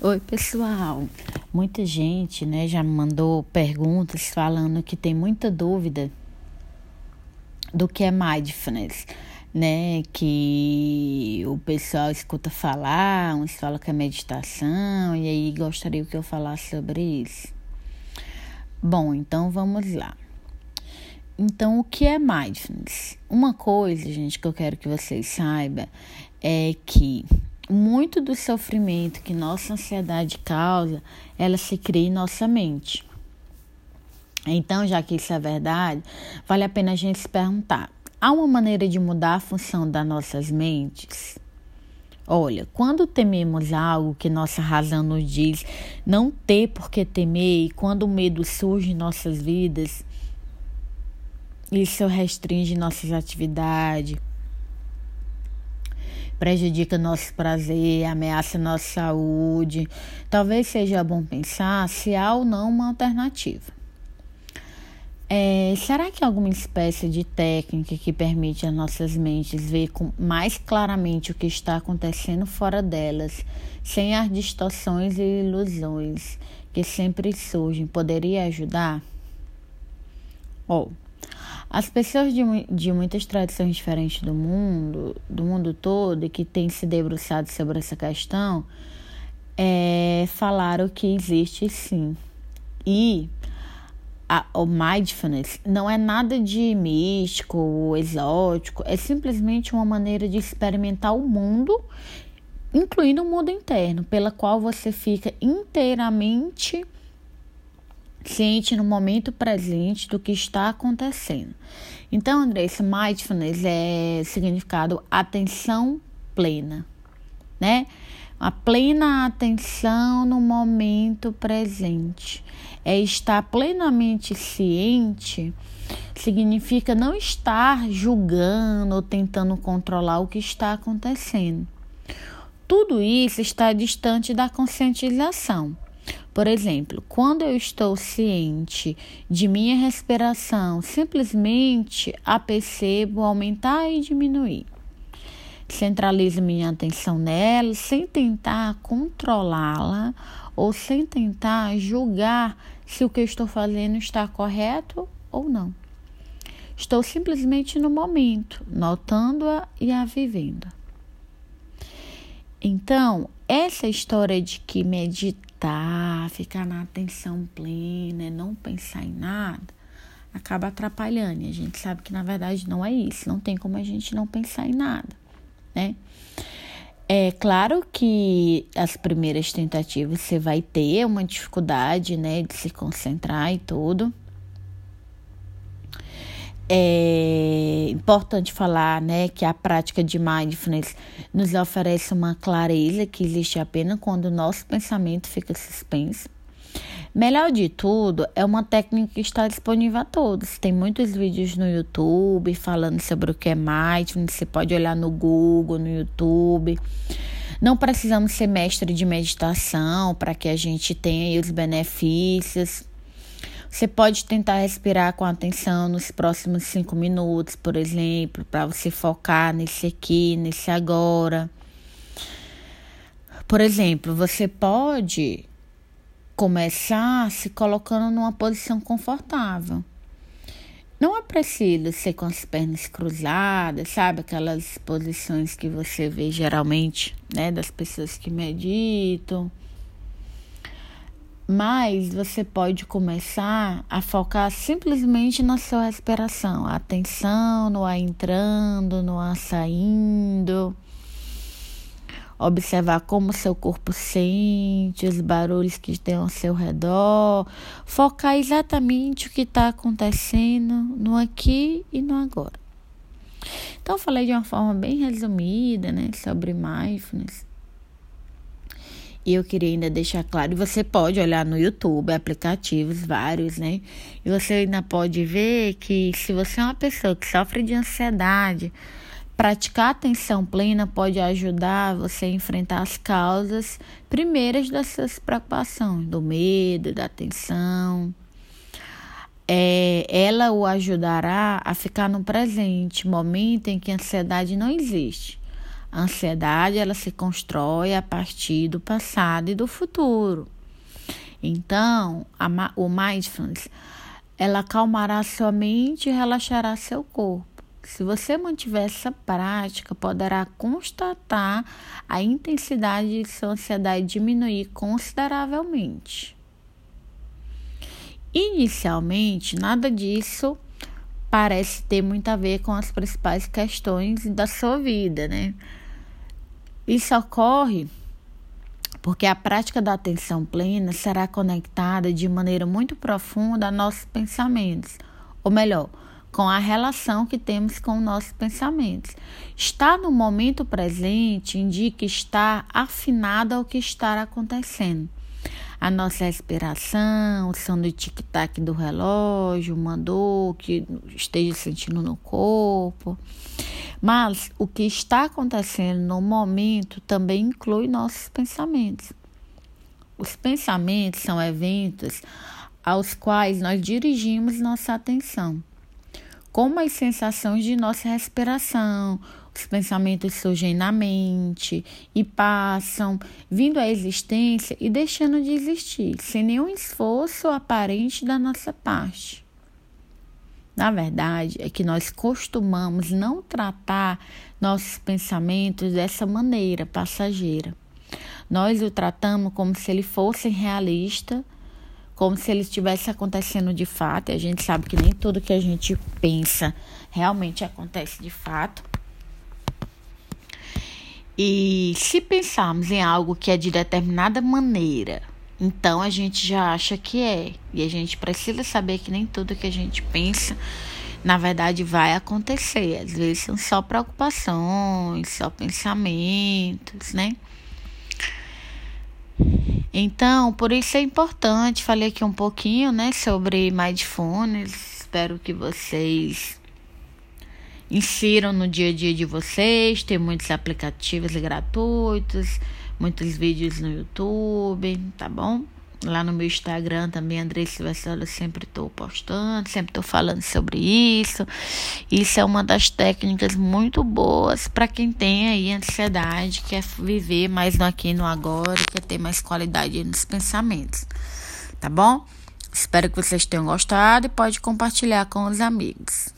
Oi, pessoal. Muita gente, né, já me mandou perguntas falando que tem muita dúvida do que é mindfulness, né? Que o pessoal escuta falar, uns falam que é meditação, e aí gostaria que eu falasse sobre isso. Bom, então vamos lá. Então, o que é mindfulness? Uma coisa, gente, que eu quero que vocês saibam é que muito do sofrimento que nossa ansiedade causa, ela se cria em nossa mente. Então, já que isso é verdade, vale a pena a gente se perguntar: há uma maneira de mudar a função das nossas mentes? Olha, quando tememos algo que nossa razão nos diz não ter por que temer, e quando o medo surge em nossas vidas, isso restringe nossas atividades, prejudica nosso prazer, ameaça nossa saúde. Talvez seja bom pensar se há ou não uma alternativa. É, será que alguma espécie de técnica que permite às nossas mentes ver com, mais claramente o que está acontecendo fora delas, sem as distorções e ilusões que sempre surgem, poderia ajudar? Oh, as pessoas de, de muitas tradições diferentes do mundo, do mundo todo, e que têm se debruçado sobre essa questão, é, falaram que existe sim. E a, o mindfulness não é nada de místico ou exótico, é simplesmente uma maneira de experimentar o mundo, incluindo o mundo interno, pela qual você fica inteiramente ciente no momento presente do que está acontecendo. Então, André, esse mindfulness é significado atenção plena, né? A plena atenção no momento presente. É estar plenamente ciente significa não estar julgando ou tentando controlar o que está acontecendo. Tudo isso está distante da conscientização. Por exemplo, quando eu estou ciente de minha respiração, simplesmente a percebo aumentar e diminuir. Centralizo minha atenção nela sem tentar controlá-la ou sem tentar julgar se o que eu estou fazendo está correto ou não. Estou simplesmente no momento, notando-a e a vivendo. Então, essa história de que meditar meditar, ficar na atenção plena, não pensar em nada, acaba atrapalhando. E a gente sabe que na verdade não é isso. Não tem como a gente não pensar em nada, né? É claro que as primeiras tentativas você vai ter uma dificuldade, né, de se concentrar e tudo. É importante falar, né, que a prática de mindfulness nos oferece uma clareza que existe apenas quando o nosso pensamento fica suspenso. Melhor de tudo, é uma técnica que está disponível a todos. Tem muitos vídeos no YouTube falando sobre o que é mindfulness. Você pode olhar no Google, no YouTube. Não precisamos ser mestre de meditação para que a gente tenha os benefícios. Você pode tentar respirar com atenção nos próximos cinco minutos, por exemplo, para você focar nesse aqui, nesse agora. Por exemplo, você pode começar se colocando numa posição confortável. Não é preciso ser com as pernas cruzadas, sabe? Aquelas posições que você vê geralmente, né, das pessoas que meditam. Mas você pode começar a focar simplesmente na sua respiração, a atenção no ar entrando, no ar saindo. Observar como seu corpo sente, os barulhos que tem ao seu redor. Focar exatamente o que está acontecendo no aqui e no agora. Então, falei de uma forma bem resumida né, sobre mindfulness. E eu queria ainda deixar claro, você pode olhar no YouTube, aplicativos vários, né? E você ainda pode ver que se você é uma pessoa que sofre de ansiedade, praticar atenção plena pode ajudar você a enfrentar as causas primeiras dessas preocupações, do medo, da tensão. É, ela o ajudará a ficar no presente, momento em que a ansiedade não existe A ansiedade ela se constrói a partir do passado e do futuro. Então, a, o mindfulness ela acalmará sua mente e relaxará seu corpo. Se você mantiver essa prática, poderá constatar a intensidade de sua ansiedade diminuir consideravelmente. Inicialmente, nada disso parece ter muito a ver com as principais questões da sua vida, né? Isso ocorre porque a prática da atenção plena será conectada de maneira muito profunda a nossos pensamentos, ou melhor, com a relação que temos com nossos pensamentos. Estar no momento presente indica estar afinado ao que está acontecendo. A nossa respiração, o som do tic-tac do relógio, uma dor que esteja sentindo no corpo. Mas o que está acontecendo no momento também inclui nossos pensamentos. Os pensamentos são eventos aos quais nós dirigimos nossa atenção como as sensações de nossa respiração. Os pensamentos surgem na mente e passam, vindo à existência e deixando de existir, sem nenhum esforço aparente da nossa parte. Na verdade, é que nós costumamos não tratar nossos pensamentos dessa maneira passageira. Nós o tratamos como se ele fosse realista como se ele estivesse acontecendo de fato. E a gente sabe que nem tudo que a gente pensa realmente acontece de fato. E se pensarmos em algo que é de determinada maneira, então a gente já acha que é. E a gente precisa saber que nem tudo que a gente pensa, na verdade, vai acontecer. Às vezes são só preocupações, só pensamentos, né? Então, por isso é importante, falei aqui um pouquinho, né, sobre Mindfulness. Espero que vocês insiram no dia a dia de vocês. Tem muitos aplicativos gratuitos, muitos vídeos no YouTube, tá bom? Lá no meu Instagram também, André Silvestre, eu sempre estou postando, sempre estou falando sobre isso. Isso é uma das técnicas muito boas para quem tem aí ansiedade, quer viver mais no aqui e no agora, quer ter mais qualidade nos pensamentos. Tá bom? Espero que vocês tenham gostado e pode compartilhar com os amigos.